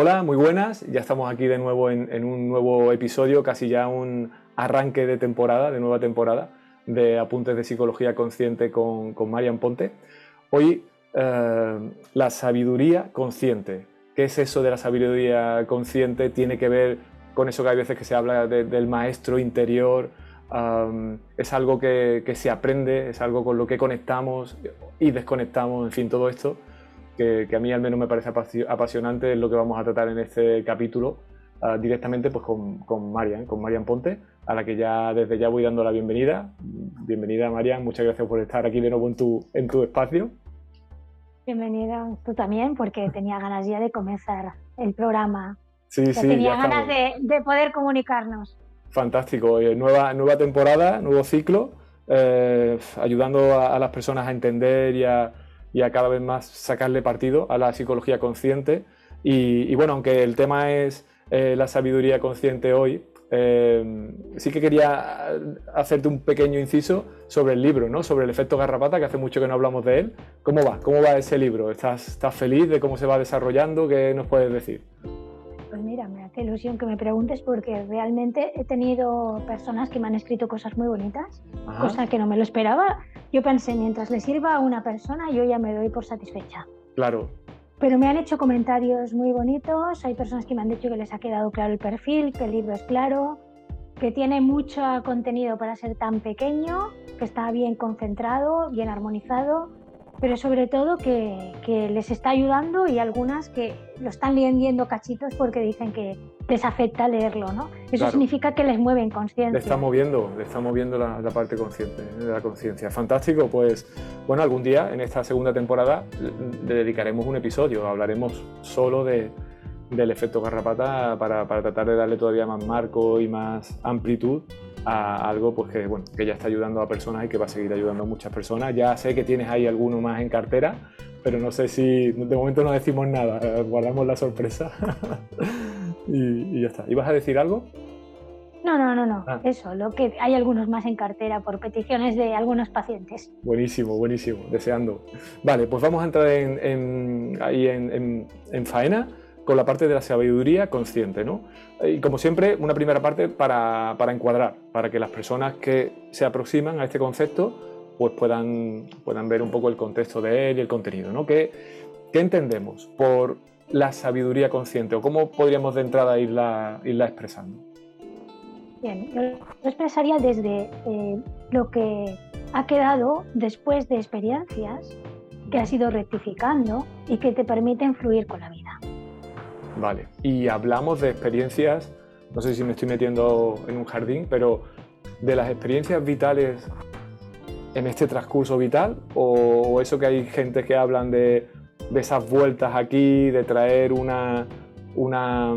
Hola, muy buenas. Ya estamos aquí de nuevo en, un nuevo episodio, casi ya un arranque de temporada, de nueva temporada, de Apuntes de Psicología Consciente con, Marian Ponte. Hoy, eh, la sabiduría consciente. ¿Qué es eso de la sabiduría consciente? Tiene que ver con eso que hay veces que se habla del maestro interior. es algo que, se aprende, es algo con lo que conectamos y desconectamos, en fin, todo esto que, a mí al menos me parece apasionante, es lo que vamos a tratar en este capítulo, ah, directamente pues con, con Marian Ponte, a la que ya desde ya voy dando la bienvenida. Bienvenida Marian, muchas gracias por estar aquí de nuevo en tu, en tu espacio. Bienvenida tú también, porque tenía ganas ya de comenzar el programa. Sí, sí, tenía ganas de, de, poder comunicarnos. Fantástico, eh, nueva, nueva temporada, nuevo ciclo, eh, ayudando a, a las personas a entender y a y a cada vez más sacarle partido a la psicología consciente. Y, bueno, aunque el tema es eh, la sabiduría consciente hoy, eh, sí que quería hacerte un pequeño inciso sobre el libro, ¿no? sobre el efecto garrapata, que hace mucho que no hablamos de él. ¿Cómo va? ¿Cómo va ese libro? ¿Estás, estás feliz de cómo se va desarrollando? ¿Qué nos puedes decir? Pues mira, me hace ilusión que me preguntes porque realmente he tenido personas que me han escrito cosas muy bonitas, cosas que no me lo esperaba. Yo pensé, mientras le sirva a una persona, yo ya me doy por satisfecha. Claro. Pero me han hecho comentarios muy bonitos, hay personas que me han dicho que les ha quedado claro el perfil, que el libro es claro, que tiene mucho contenido para ser tan pequeño, que está bien concentrado, bien armonizado pero sobre todo que, les está ayudando y algunas que lo están leyendo cachitos porque dicen que les afecta leerlo, ¿no? Eso significa que les mueve en conciencia. Le está moviendo, le está moviendo la, parte consciente de la conciencia. Fantástico, pues bueno, algún día en esta segunda temporada le dedicaremos un episodio, hablaremos solo de, del efecto garrapata para, para tratar de darle todavía más marco y más amplitud a algo pues que, bueno, que ya está ayudando a personas y que va a seguir ayudando a muchas personas. Ya sé que tienes ahí alguno más en cartera, pero no sé si de momento no decimos nada, guardamos la sorpresa y, ya está. ¿Ibas a decir algo? No, no, no, no. Ah. Eso, lo que hay algunos más en cartera por peticiones de algunos pacientes. Buenísimo, buenísimo, deseando. Vale, pues vamos a entrar en, ahí en, en faena con la parte de la sabiduría consciente. ¿no? Y como siempre, una primera parte para, encuadrar, para que las personas que se aproximan a este concepto pues puedan, puedan ver un poco el contexto de él y el contenido. ¿no? ¿Qué, ¿Qué, entendemos por la sabiduría consciente o cómo podríamos de entrada irla, irla expresando? Bien, yo lo expresaría desde eh, lo que ha quedado después de experiencias que has ido rectificando y que te permiten fluir con la vida. Vale, y hablamos de experiencias, no sé si me estoy metiendo en un jardín, pero de las experiencias vitales en este transcurso vital o eso que hay gente que hablan de, esas vueltas aquí, de traer una, una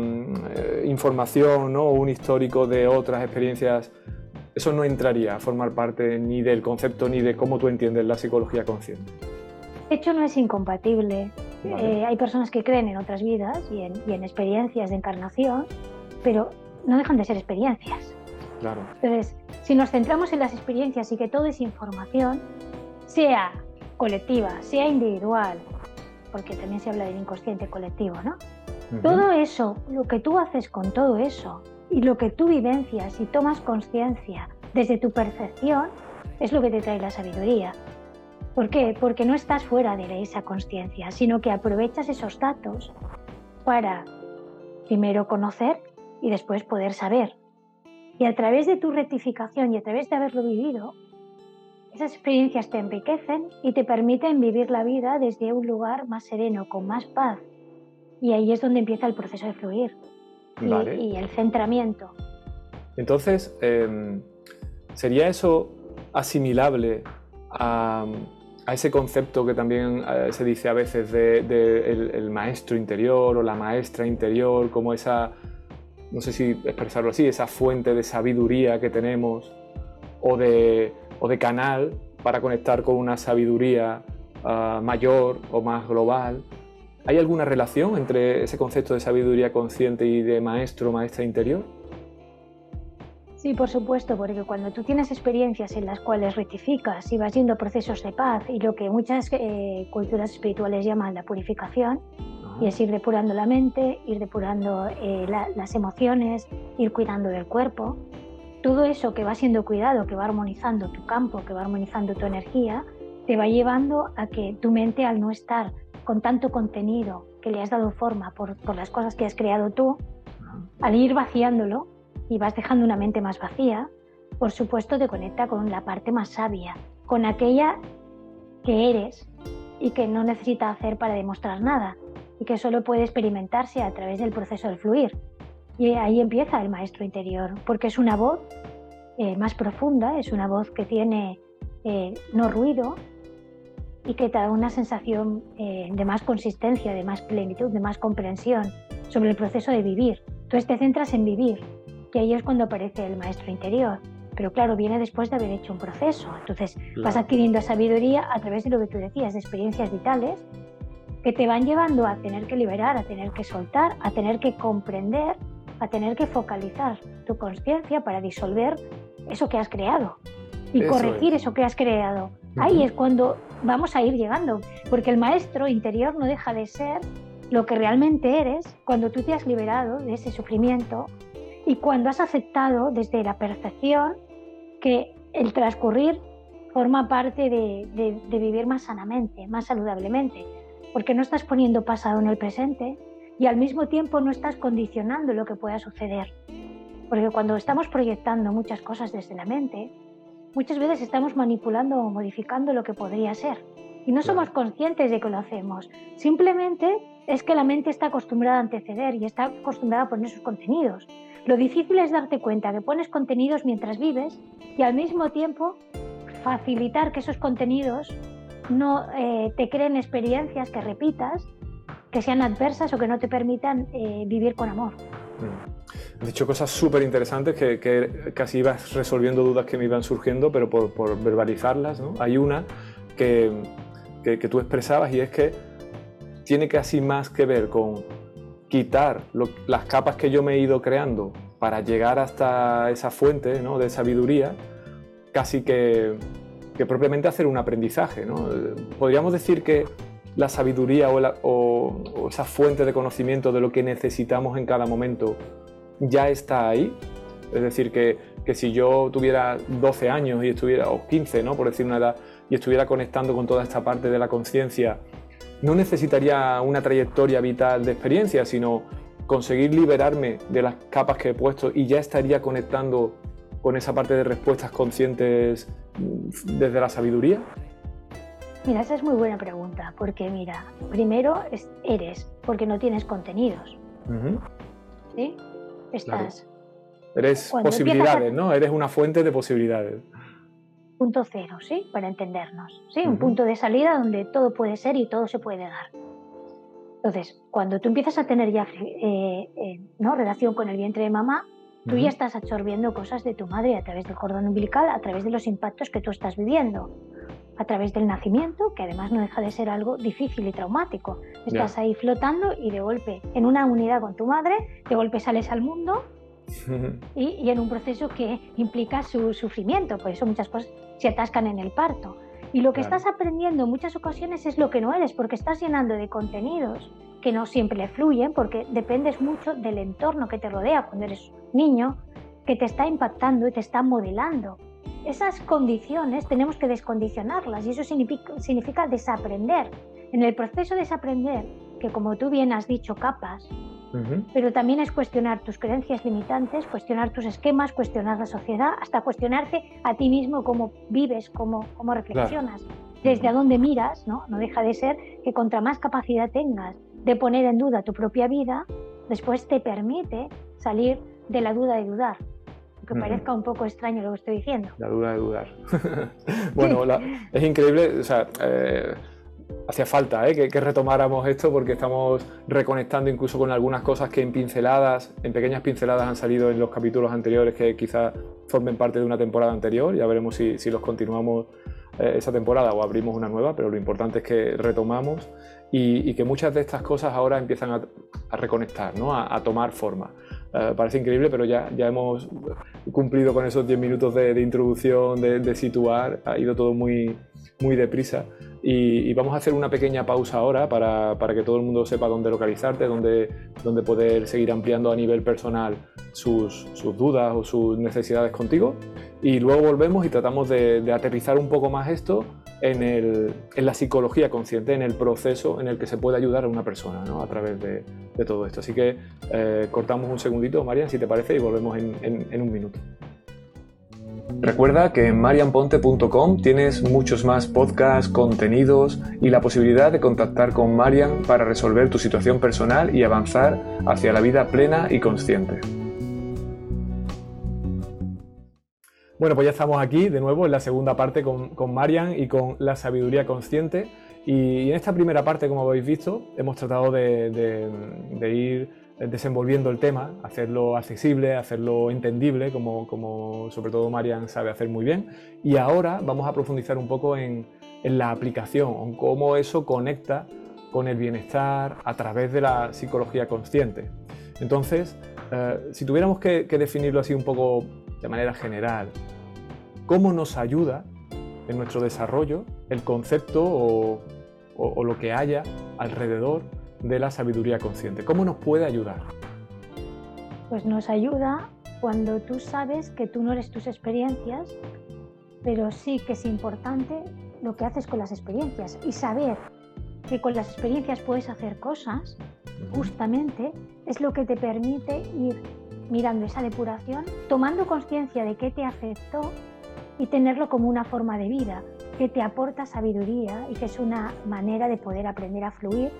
eh, información o un histórico de otras experiencias, eso no entraría a formar parte ni del concepto ni de cómo tú entiendes la psicología consciente. De hecho, no es incompatible. Eh, hay personas que creen en otras vidas y en, experiencias de encarnación, pero no dejan de ser experiencias. Claro. Entonces, si nos centramos en las experiencias y que todo es información, sea colectiva, sea individual, porque también se habla del inconsciente colectivo, ¿no? Todo eso, lo que tú haces con todo eso y lo que tú vivencias y tomas conciencia desde tu percepción es lo que te trae la sabiduría. ¿Por qué? Porque no estás fuera de esa conciencia, sino que aprovechas esos datos para primero conocer y después poder saber. Y a través de tu rectificación y a través de haberlo vivido, esas experiencias te enriquecen y te permiten vivir la vida desde un lugar más sereno, con más paz. Y ahí es donde empieza el proceso de fluir y, el centramiento. Entonces, em, ¿sería eso asimilable a, a ese concepto que también eh, se dice a veces de, el, maestro interior o la maestra interior, como esa, no sé si expresarlo así, esa fuente de sabiduría que tenemos o de, o de canal para conectar con una sabiduría ah, mayor o más global. ¿Hay alguna relación entre ese concepto de sabiduría consciente y de maestro o maestra interior? Sí, por supuesto, porque cuando tú tienes experiencias en las cuales rectificas y vas yendo procesos de paz y lo que muchas eh, culturas espirituales llaman la purificación, y es ir depurando la mente, ir depurando eh, las emociones, ir cuidando del cuerpo, todo eso que va siendo cuidado, que va armonizando tu campo, que va armonizando tu energía, te va llevando a que tu mente al no estar con tanto contenido que le has dado forma por, las cosas que has creado tú, al ir vaciándolo, y vas dejando una mente más vacía, por supuesto te conecta con la parte más sabia, con aquella que eres y que no necesita hacer para demostrar nada y que solo puede experimentarse a través del proceso del fluir. Y ahí empieza el maestro interior, porque es una voz eh, más profunda, es una voz que tiene eh, no ruido y que te da una sensación eh, de más consistencia, de más plenitud, de más comprensión sobre el proceso de vivir. Entonces te centras en vivir, y ahí es cuando aparece el maestro interior. Pero claro, viene después de haber hecho un proceso. Entonces vas adquiriendo sabiduría a través de lo que tú decías, de experiencias vitales que te van llevando a tener que liberar, a tener que soltar, a tener que comprender, a tener que focalizar tu conciencia para disolver eso que has creado y corregir eso que has creado. Ahí es cuando vamos a ir llegando, porque el maestro interior no deja de ser lo que realmente eres cuando tú te has liberado de ese sufrimiento y cuando has aceptado desde la percepción que el transcurrir forma parte de, vivir más sanamente, más saludablemente, porque no estás poniendo pasado en el presente y al mismo tiempo no estás condicionando lo que pueda suceder. Porque cuando estamos proyectando muchas cosas desde la mente, muchas veces estamos manipulando o modificando lo que podría ser. Y no somos conscientes de que lo hacemos. Simplemente es que la mente está acostumbrada a anteceder y está acostumbrada a poner sus contenidos. Lo difícil es darte cuenta que pones contenidos mientras vives y al mismo tiempo facilitar que esos contenidos no eh, te creen experiencias que repitas, que sean adversas o que no te permitan eh, vivir con amor. Mm. Has dicho cosas súper interesantes que, casi ibas resolviendo dudas que me iban surgiendo, pero por, verbalizarlas, ¿no? Hay una que, que, que tú expresabas y es que tiene casi más que ver con quitar las capas que yo me he ido creando para llegar hasta esa fuente de sabiduría, casi que, propiamente hacer un aprendizaje. Podríamos decir que la sabiduría o, esa fuente de conocimiento de lo que necesitamos en cada momento ya está ahí. Es decir, que, que si yo tuviera 12 años y estuviera, o 15, ¿no? por decir una edad, y estuviera conectando con toda esta parte de la conciencia no necesitaría una trayectoria vital de experiencia, sino conseguir liberarme de las capas que he puesto y ya estaría conectando con esa parte de respuestas conscientes mm, desde la sabiduría? Mira, esa es muy buena pregunta, porque mira, primero eres, porque no tienes contenidos. ¿Sí? Estás. Eres posibilidades, ¿no? Eres una fuente de posibilidades punto cero, ¿sí? Para entendernos, ¿sí? Un punto de salida donde todo puede ser y todo se puede dar. Entonces, cuando tú empiezas a tener ya eh, eh, ¿no? relación con el vientre de mamá, tú ya estás absorbiendo cosas de tu madre a través del cordón umbilical, a través de los impactos que tú estás viviendo, a través del nacimiento, que además no deja de ser algo difícil y traumático. Estás ahí flotando y de golpe, en una unidad con tu madre, de golpe sales al mundo y, en un proceso que implica su sufrimiento, por eso muchas cosas se atascan en el parto. Y lo que estás aprendiendo en muchas ocasiones es lo que no eres, porque estás llenando de contenidos que no siempre le fluyen, porque dependes mucho del entorno que te rodea cuando eres niño, que te está impactando y te está modelando. Esas condiciones tenemos que descondicionarlas y eso significa, significa desaprender. En el proceso de desaprender, que como tú bien has dicho, capas, pero también es cuestionar tus creencias limitantes, cuestionar tus esquemas, cuestionar la sociedad, hasta cuestionarte a ti mismo cómo vives, cómo, cómo reflexionas, desde a dónde miras, ¿no? No deja de ser que contra más capacidad tengas de poner en duda tu propia vida, después te permite salir de la duda de dudar. Aunque parezca un poco extraño lo que estoy diciendo. La duda de dudar. bueno, es increíble, o sea, eh, hacía falta ¿eh? que, retomáramos esto porque estamos reconectando incluso con algunas cosas que en pinceladas, en pequeñas pinceladas han salido en los capítulos anteriores que quizás formen parte de una temporada anterior. Ya veremos si, los continuamos eh, esa temporada o abrimos una nueva, pero lo importante es que retomamos y, que muchas de estas cosas ahora empiezan a, reconectar, ¿no? a, tomar forma. Eh, parece increíble, pero ya, ya hemos cumplido con esos 10 minutos de, introducción, de, situar, ha ido todo muy, muy deprisa. Y, vamos a hacer una pequeña pausa ahora para, para, que todo el mundo sepa dónde localizarte, dónde, dónde poder seguir ampliando a nivel personal sus, sus, dudas o sus necesidades contigo. Y luego volvemos y tratamos de, de aterrizar un poco más esto en, la psicología consciente, en el proceso en el que se puede ayudar a una persona a través de, todo esto. Así que eh, cortamos un segundito, Marian, si te parece, y volvemos en, en un minuto. Recuerda que en marianponte.com tienes muchos más podcasts, contenidos y la posibilidad de contactar con Marian para resolver tu situación personal y avanzar hacia la vida plena y consciente. Bueno, pues ya estamos aquí de nuevo en la segunda parte con, con Marian y con la sabiduría consciente. Y en esta primera parte, como habéis visto, hemos tratado de, ir desenvolviendo el tema, hacerlo accesible, hacerlo entendible, como, como sobre todo Marian sabe hacer muy bien. Y ahora vamos a profundizar un poco en, en la aplicación, en cómo eso conecta con el bienestar a través de la psicología consciente. Entonces, eh, si tuviéramos que, definirlo así un poco de manera general, ¿cómo nos ayuda en nuestro desarrollo el concepto o, o lo que haya alrededor de la sabiduría consciente? ¿Cómo nos puede ayudar? Pues nos ayuda cuando tú sabes que tú no eres tus experiencias, pero sí que es importante lo que haces con las experiencias y saber que con las experiencias puedes hacer cosas, justamente es lo que te permite ir mirando esa depuración, tomando conciencia de qué te afectó y tenerlo como una forma de vida que te aporta sabiduría y que es una manera de poder aprender a fluir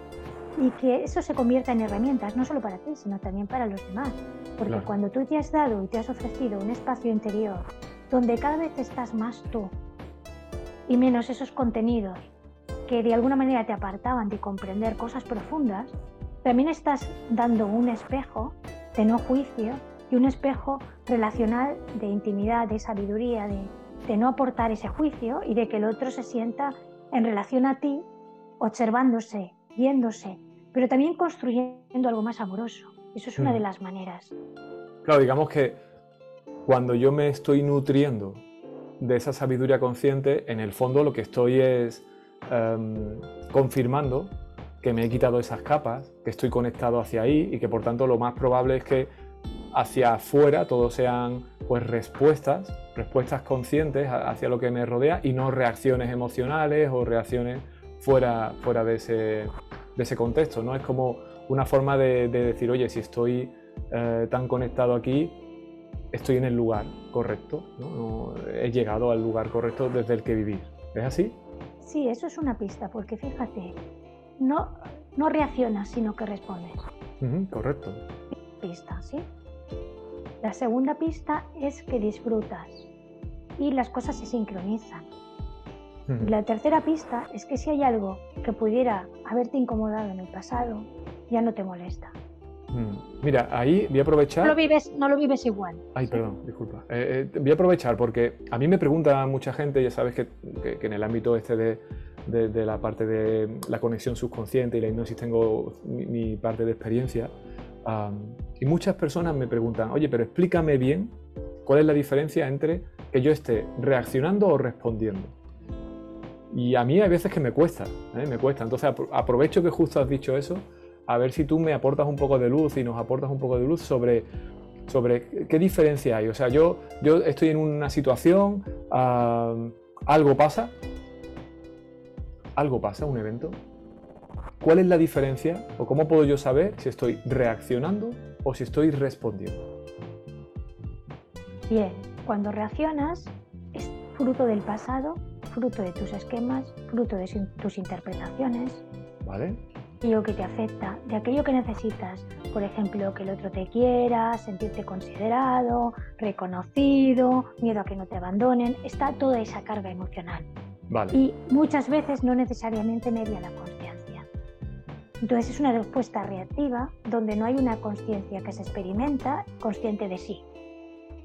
y que eso se convierta en herramientas, no solo para ti, sino también para los demás. Porque cuando tú te has dado y te has ofrecido un espacio interior donde cada vez estás más tú y menos esos contenidos que de alguna manera te apartaban de comprender cosas profundas, también estás dando un espejo de no juicio y un espejo relacional de intimidad, de sabiduría, de, de no aportar ese juicio y de que el otro se sienta en relación a ti, observándose viéndose, pero también construyendo algo más amoroso. Eso es una de las maneras. Claro, digamos que cuando yo me estoy nutriendo de esa sabiduría consciente, en el fondo lo que estoy es em, confirmando que me he quitado esas capas, que estoy conectado hacia ahí y que por tanto lo más probable es que hacia afuera todo sean pues respuestas, respuestas conscientes hacia lo que me rodea y no reacciones emocionales o reacciones fuera, fuera de, ese, de ese contexto, ¿no? Es como una forma de, decir, oye, si estoy eh, tan conectado aquí, estoy en el lugar correcto, he llegado al lugar correcto desde el que vivir. ¿Es así? Sí, eso es una pista, porque fíjate, no, no reaccionas, sino que respondes. correcto. Pista, ¿sí? La segunda pista es que disfrutas y las cosas se sincronizan. La tercera pista es que si hay algo que pudiera haberte incomodado en el pasado, ya no te molesta. Mira, ahí voy a aprovechar. No lo vives, no lo vives igual. Ay, perdón, disculpa. Eh, eh, voy a aprovechar porque a mí me pregunta mucha gente, ya sabes que, en el ámbito este de, de, la parte de la conexión subconsciente y la hipnosis tengo mi, parte de experiencia. y muchas personas me preguntan, oye, pero explícame bien cuál es la diferencia entre que yo esté reaccionando o respondiendo. Y a mí hay veces que me cuesta, ¿eh? me cuesta. Entonces aprovecho que justo has dicho eso, a ver si tú me aportas un poco de luz y nos aportas un poco de luz sobre, sobre qué diferencia hay. O sea, yo, yo estoy en una situación, algo pasa, algo pasa, un evento. ¿Cuál es la diferencia o cómo puedo yo saber si estoy reaccionando o si estoy respondiendo? Bien, cuando reaccionas es fruto del pasado fruto de tus esquemas, fruto de tus interpretaciones. Vale. Y lo que te afecta, de aquello que necesitas, por ejemplo, que el otro te quiera, sentirte considerado, reconocido, miedo a que no te abandonen, está toda esa carga emocional. Vale. Y muchas veces no necesariamente media la conciencia. Entonces es una respuesta reactiva donde no hay una conciencia que se experimenta consciente de sí.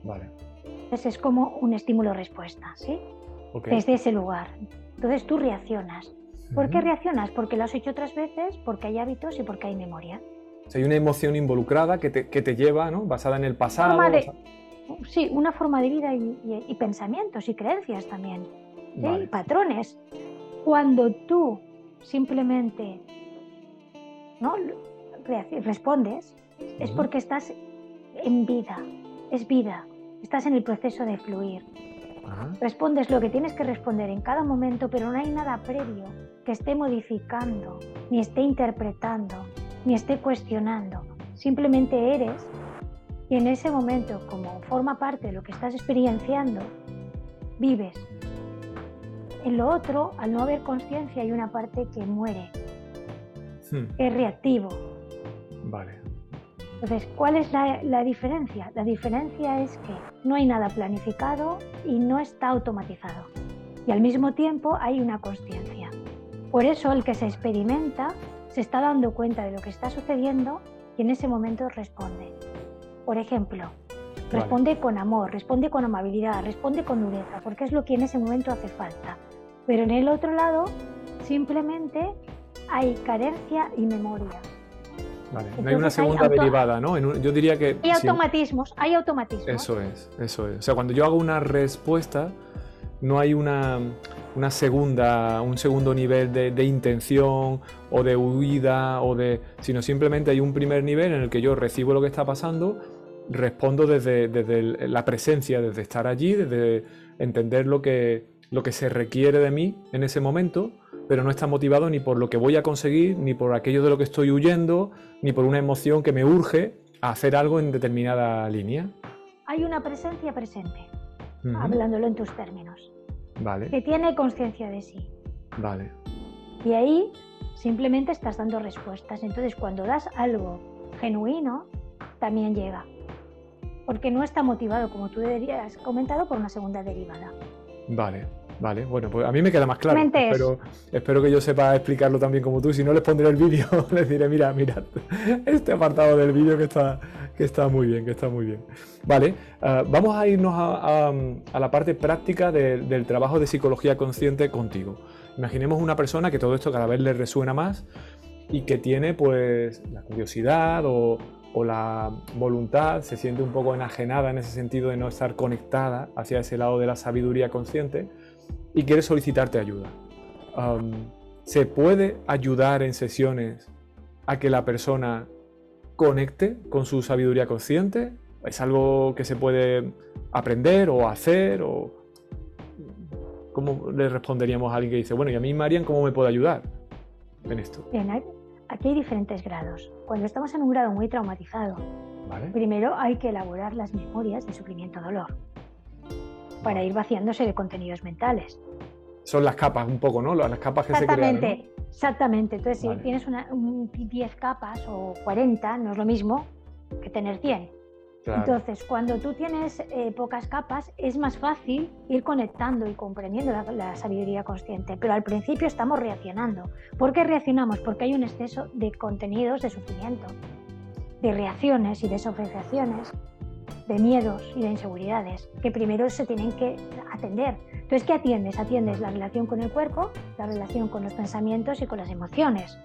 Vale. Entonces es como un estímulo-respuesta, ¿sí? desde ese lugar. Entonces tú reaccionas. ¿Por qué reaccionas? Porque lo has hecho otras veces, porque hay hábitos y porque hay memoria. hay una emoción involucrada que te, lleva, ¿no? basada en el pasado. Sí, una forma de vida y, pensamientos y creencias también. Patrones. Cuando tú simplemente ¿no? respondes, es porque estás en vida, es vida, estás en el proceso de fluir. Respondes lo que tienes que responder en cada momento, pero no hay nada previo que esté modificando, ni esté interpretando, ni esté cuestionando. Simplemente eres y en ese momento, como forma parte de lo que estás experienciando, vives. En lo otro, al no haber conciencia, hay una parte que muere, hmm. es reactivo. Vale. Entonces, ¿cuál es la, diferencia? La diferencia es que no hay nada planificado y no está automatizado. Y al mismo tiempo hay una conciencia. Por eso el que se experimenta se está dando cuenta de lo que está sucediendo y en ese momento responde. Por ejemplo, responde con amor, responde con amabilidad, responde con dureza, porque es lo que en ese momento hace falta. Pero en el otro lado, simplemente hay carencia y memoria. Vale. no hay una segunda derivada, ¿no? yo diría que... Hay automatismos, hay automatismos. Eso es, eso es. O sea, cuando yo hago una respuesta, no hay una, una segunda, un segundo nivel de, intención o de huida, o de, sino simplemente hay un primer nivel en el que yo recibo lo que está pasando, respondo desde, desde la presencia, desde estar allí, desde entender lo que, lo que se requiere de mí en ese momento pero no está motivado ni por lo que voy a conseguir, ni por aquello de lo que estoy huyendo, ni por una emoción que me urge a hacer algo en determinada línea. Hay una presencia presente, hablándolo en tus términos, vale. que tiene conciencia de sí. Vale. Y ahí simplemente estás dando respuestas. Entonces, cuando das algo genuino, también llega. Porque no está motivado, como tú has comentado, por una segunda derivada. Vale. Vale, bueno, pues a mí me queda más claro. Espero, espero, que yo sepa explicarlo también como tú. Si no, les pondré el vídeo, les diré, mira, mira, este apartado del vídeo que está, que está muy bien, que está muy bien. Vale, ah, vamos a irnos a, la parte práctica del trabajo de psicología consciente contigo. Imaginemos una persona que todo esto cada vez le resuena más y que tiene pues la curiosidad o, o la voluntad, se siente un poco enajenada en ese sentido de no estar conectada hacia ese lado de la sabiduría consciente y quieres solicitarte ayuda. ¿Se puede ayudar en sesiones a que la persona conecte con su sabiduría consciente? ¿Es algo que se puede aprender o hacer? ¿Cómo le responderíamos a alguien que dice, bueno, y a mí, Marian, ¿cómo me puede ayudar en esto? Aquí hay diferentes grados. Cuando estamos en un grado muy traumatizado, primero hay que elaborar las memorias de sufrimiento-dolor para ir vaciándose de contenidos mentales son las capas un poco, ¿no? Las capas que se crean. Exactamente, exactamente. Entonces, si tienes una, 10 capas o 40, no es lo mismo que tener 100. Entonces, cuando tú tienes eh, pocas capas, es más fácil ir conectando y comprendiendo la, sabiduría consciente. Pero al principio estamos reaccionando. ¿Por qué reaccionamos? Porque hay un exceso de contenidos de sufrimiento, de reacciones y desasociaciones, de miedos y de inseguridades, que primero se tienen que atender. Entonces, ¿qué atiendes? Atiendes la relación con el cuerpo, la relación con los pensamientos y con las emociones.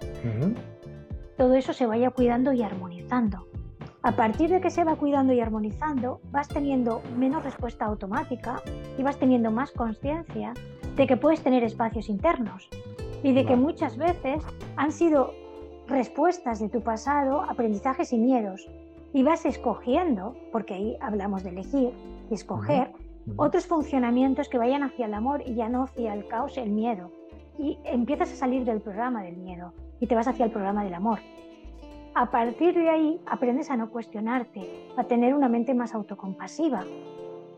Todo eso se vaya cuidando y armonizando. A partir de que se va cuidando y armonizando, vas teniendo menos respuesta automática y vas teniendo más conciencia de que puedes tener espacios internos y de que muchas veces han sido respuestas de tu pasado, aprendizajes y miedos. Y vas escogiendo, porque ahí hablamos de elegir y escoger, otros funcionamientos que vayan hacia el amor y ya no hacia el caos, el miedo. Y empiezas a salir del programa del miedo y te vas hacia el programa del amor. A partir de ahí aprendes a no cuestionarte, a tener una mente más autocompasiva.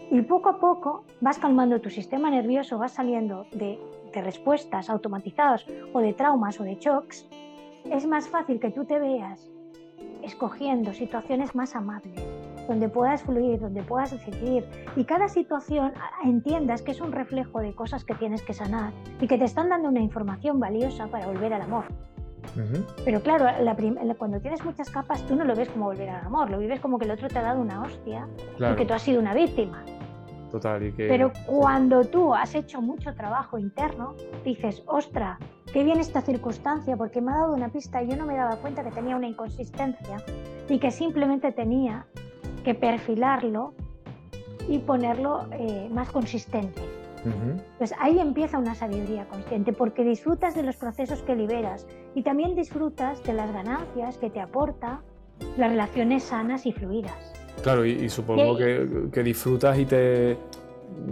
Y poco a poco vas calmando tu sistema nervioso, vas saliendo de, respuestas automatizadas o de traumas o de shocks. Es más fácil que tú te veas escogiendo situaciones más amables, donde puedas fluir, donde puedas decidir y cada situación entiendas que es un reflejo de cosas que tienes que sanar y que te están dando una información valiosa para volver al amor. Pero claro, cuando tienes muchas capas, tú no lo ves como volver al amor, lo vives como que el otro te ha dado una hostia y que tú has sido una víctima. total. Pero cuando tú has hecho mucho trabajo interno, dices, ostra, qué bien esta circunstancia, porque me ha dado una pista y yo no me daba cuenta que tenía una inconsistencia y que simplemente tenía que perfilarlo y ponerlo eh, más consistente. Pues ahí empieza una sabiduría consciente, porque disfrutas de los procesos que liberas y también disfrutas de las ganancias que te aporta las relaciones sanas y fluidas. Claro, y, supongo que, disfrutas y te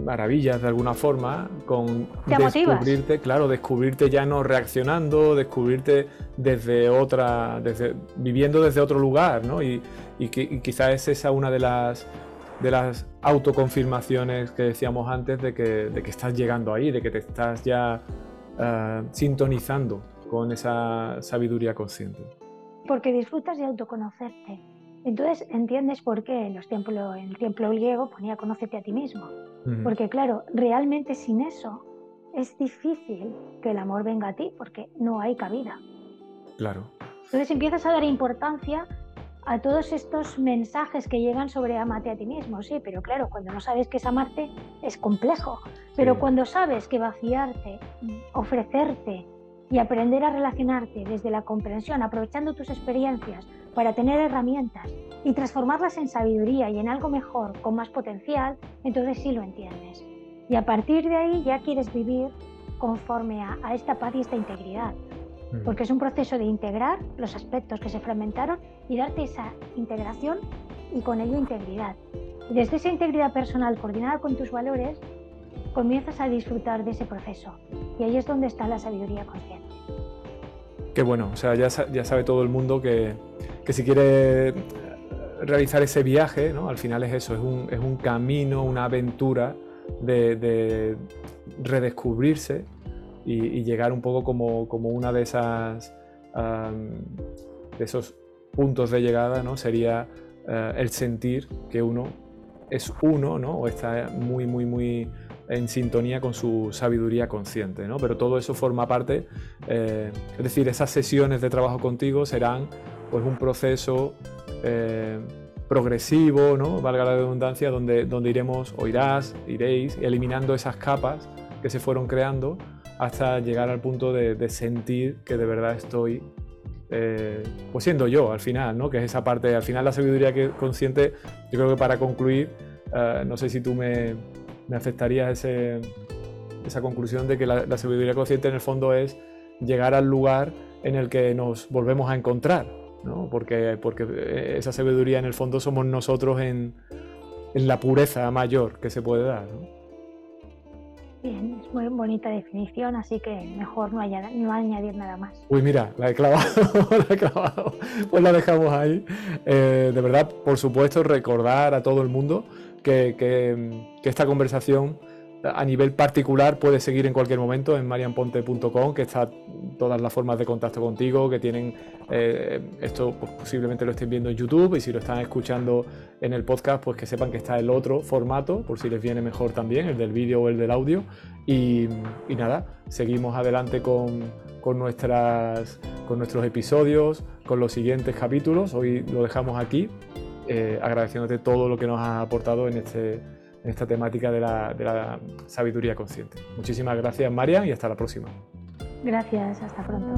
maravillas de alguna forma con descubrirte, claro, descubrirte ya no reaccionando, descubrirte desde otra, desde, viviendo desde otro lugar, ¿no? Y, y, y quizás es esa una de las de las autoconfirmaciones que decíamos antes de que, de que estás llegando ahí, de que te estás ya eh, sintonizando con esa sabiduría consciente. Porque disfrutas de autoconocerte. Entonces entiendes por qué en, los templos, en el templo griego ponía conócete a ti mismo. Porque claro, realmente sin eso es difícil que el amor venga a ti porque no hay cabida. Claro. Entonces empiezas a dar importancia a todos estos mensajes que llegan sobre amate a ti mismo, sí, pero claro, cuando no sabes qué es amarte es complejo, pero cuando sabes que vaciarte, ofrecerte y aprender a relacionarte desde la comprensión, aprovechando tus experiencias para tener herramientas y transformarlas en sabiduría y en algo mejor, con más potencial, entonces sí lo entiendes. Y a partir de ahí ya quieres vivir conforme a, a esta paz y esta integridad porque es un proceso de integrar los aspectos que se fragmentaron y darte esa integración y con ello integridad. Y desde esa integridad personal coordinada con tus valores, comienzas a disfrutar de ese proceso. Y ahí es donde está la sabiduría consciente. Qué bueno, o sea, ya, ya sabe todo el mundo que, que, si quiere realizar ese viaje, ¿no? al final es eso, es un, es un camino, una aventura de, de redescubrirse y, llegar un poco como, como una de esas de esos puntos de llegada ¿no? sería eh, el sentir que uno es uno ¿no? o está muy muy muy en sintonía con su sabiduría consciente, ¿no? Pero todo eso forma parte, eh, es decir, esas sesiones de trabajo contigo serán pues un proceso eh, progresivo, ¿no? Valga la redundancia, donde, donde iremos, o irás, iréis, eliminando esas capas que se fueron creando hasta llegar al punto de, sentir que de verdad estoy eh, pues siendo yo al final, ¿no? que es esa parte, al final la sabiduría que consciente, yo creo que para concluir, eh, no sé si tú me, me aceptarías esa conclusión de que la, sabiduría consciente en el fondo es llegar al lugar en el que nos volvemos a encontrar, ¿no? porque, porque esa sabiduría en el fondo somos nosotros en, en la pureza mayor que se puede dar. Bien, es muy bonita definición, así que mejor no, no añadir nada más. Uy, mira, la he clavado, la he clavado. Pues la dejamos ahí. Eh, de verdad, por supuesto, recordar a todo el mundo que, que esta conversación a nivel particular puedes seguir en cualquier momento en marianponte.com, que está todas las formas de contacto contigo, que tienen eh, esto pues, posiblemente lo estén viendo en YouTube y si lo están escuchando en el podcast, pues que sepan que está el otro formato, por si les viene mejor también, el del vídeo o el del audio. Y, nada, seguimos adelante con, con, nuestras, con nuestros episodios, con los siguientes capítulos. Hoy lo dejamos aquí, eh, agradeciéndote todo lo que nos has aportado en este en esta temática de la, sabiduría consciente. Muchísimas gracias, María, y hasta la próxima. Gracias, hasta pronto.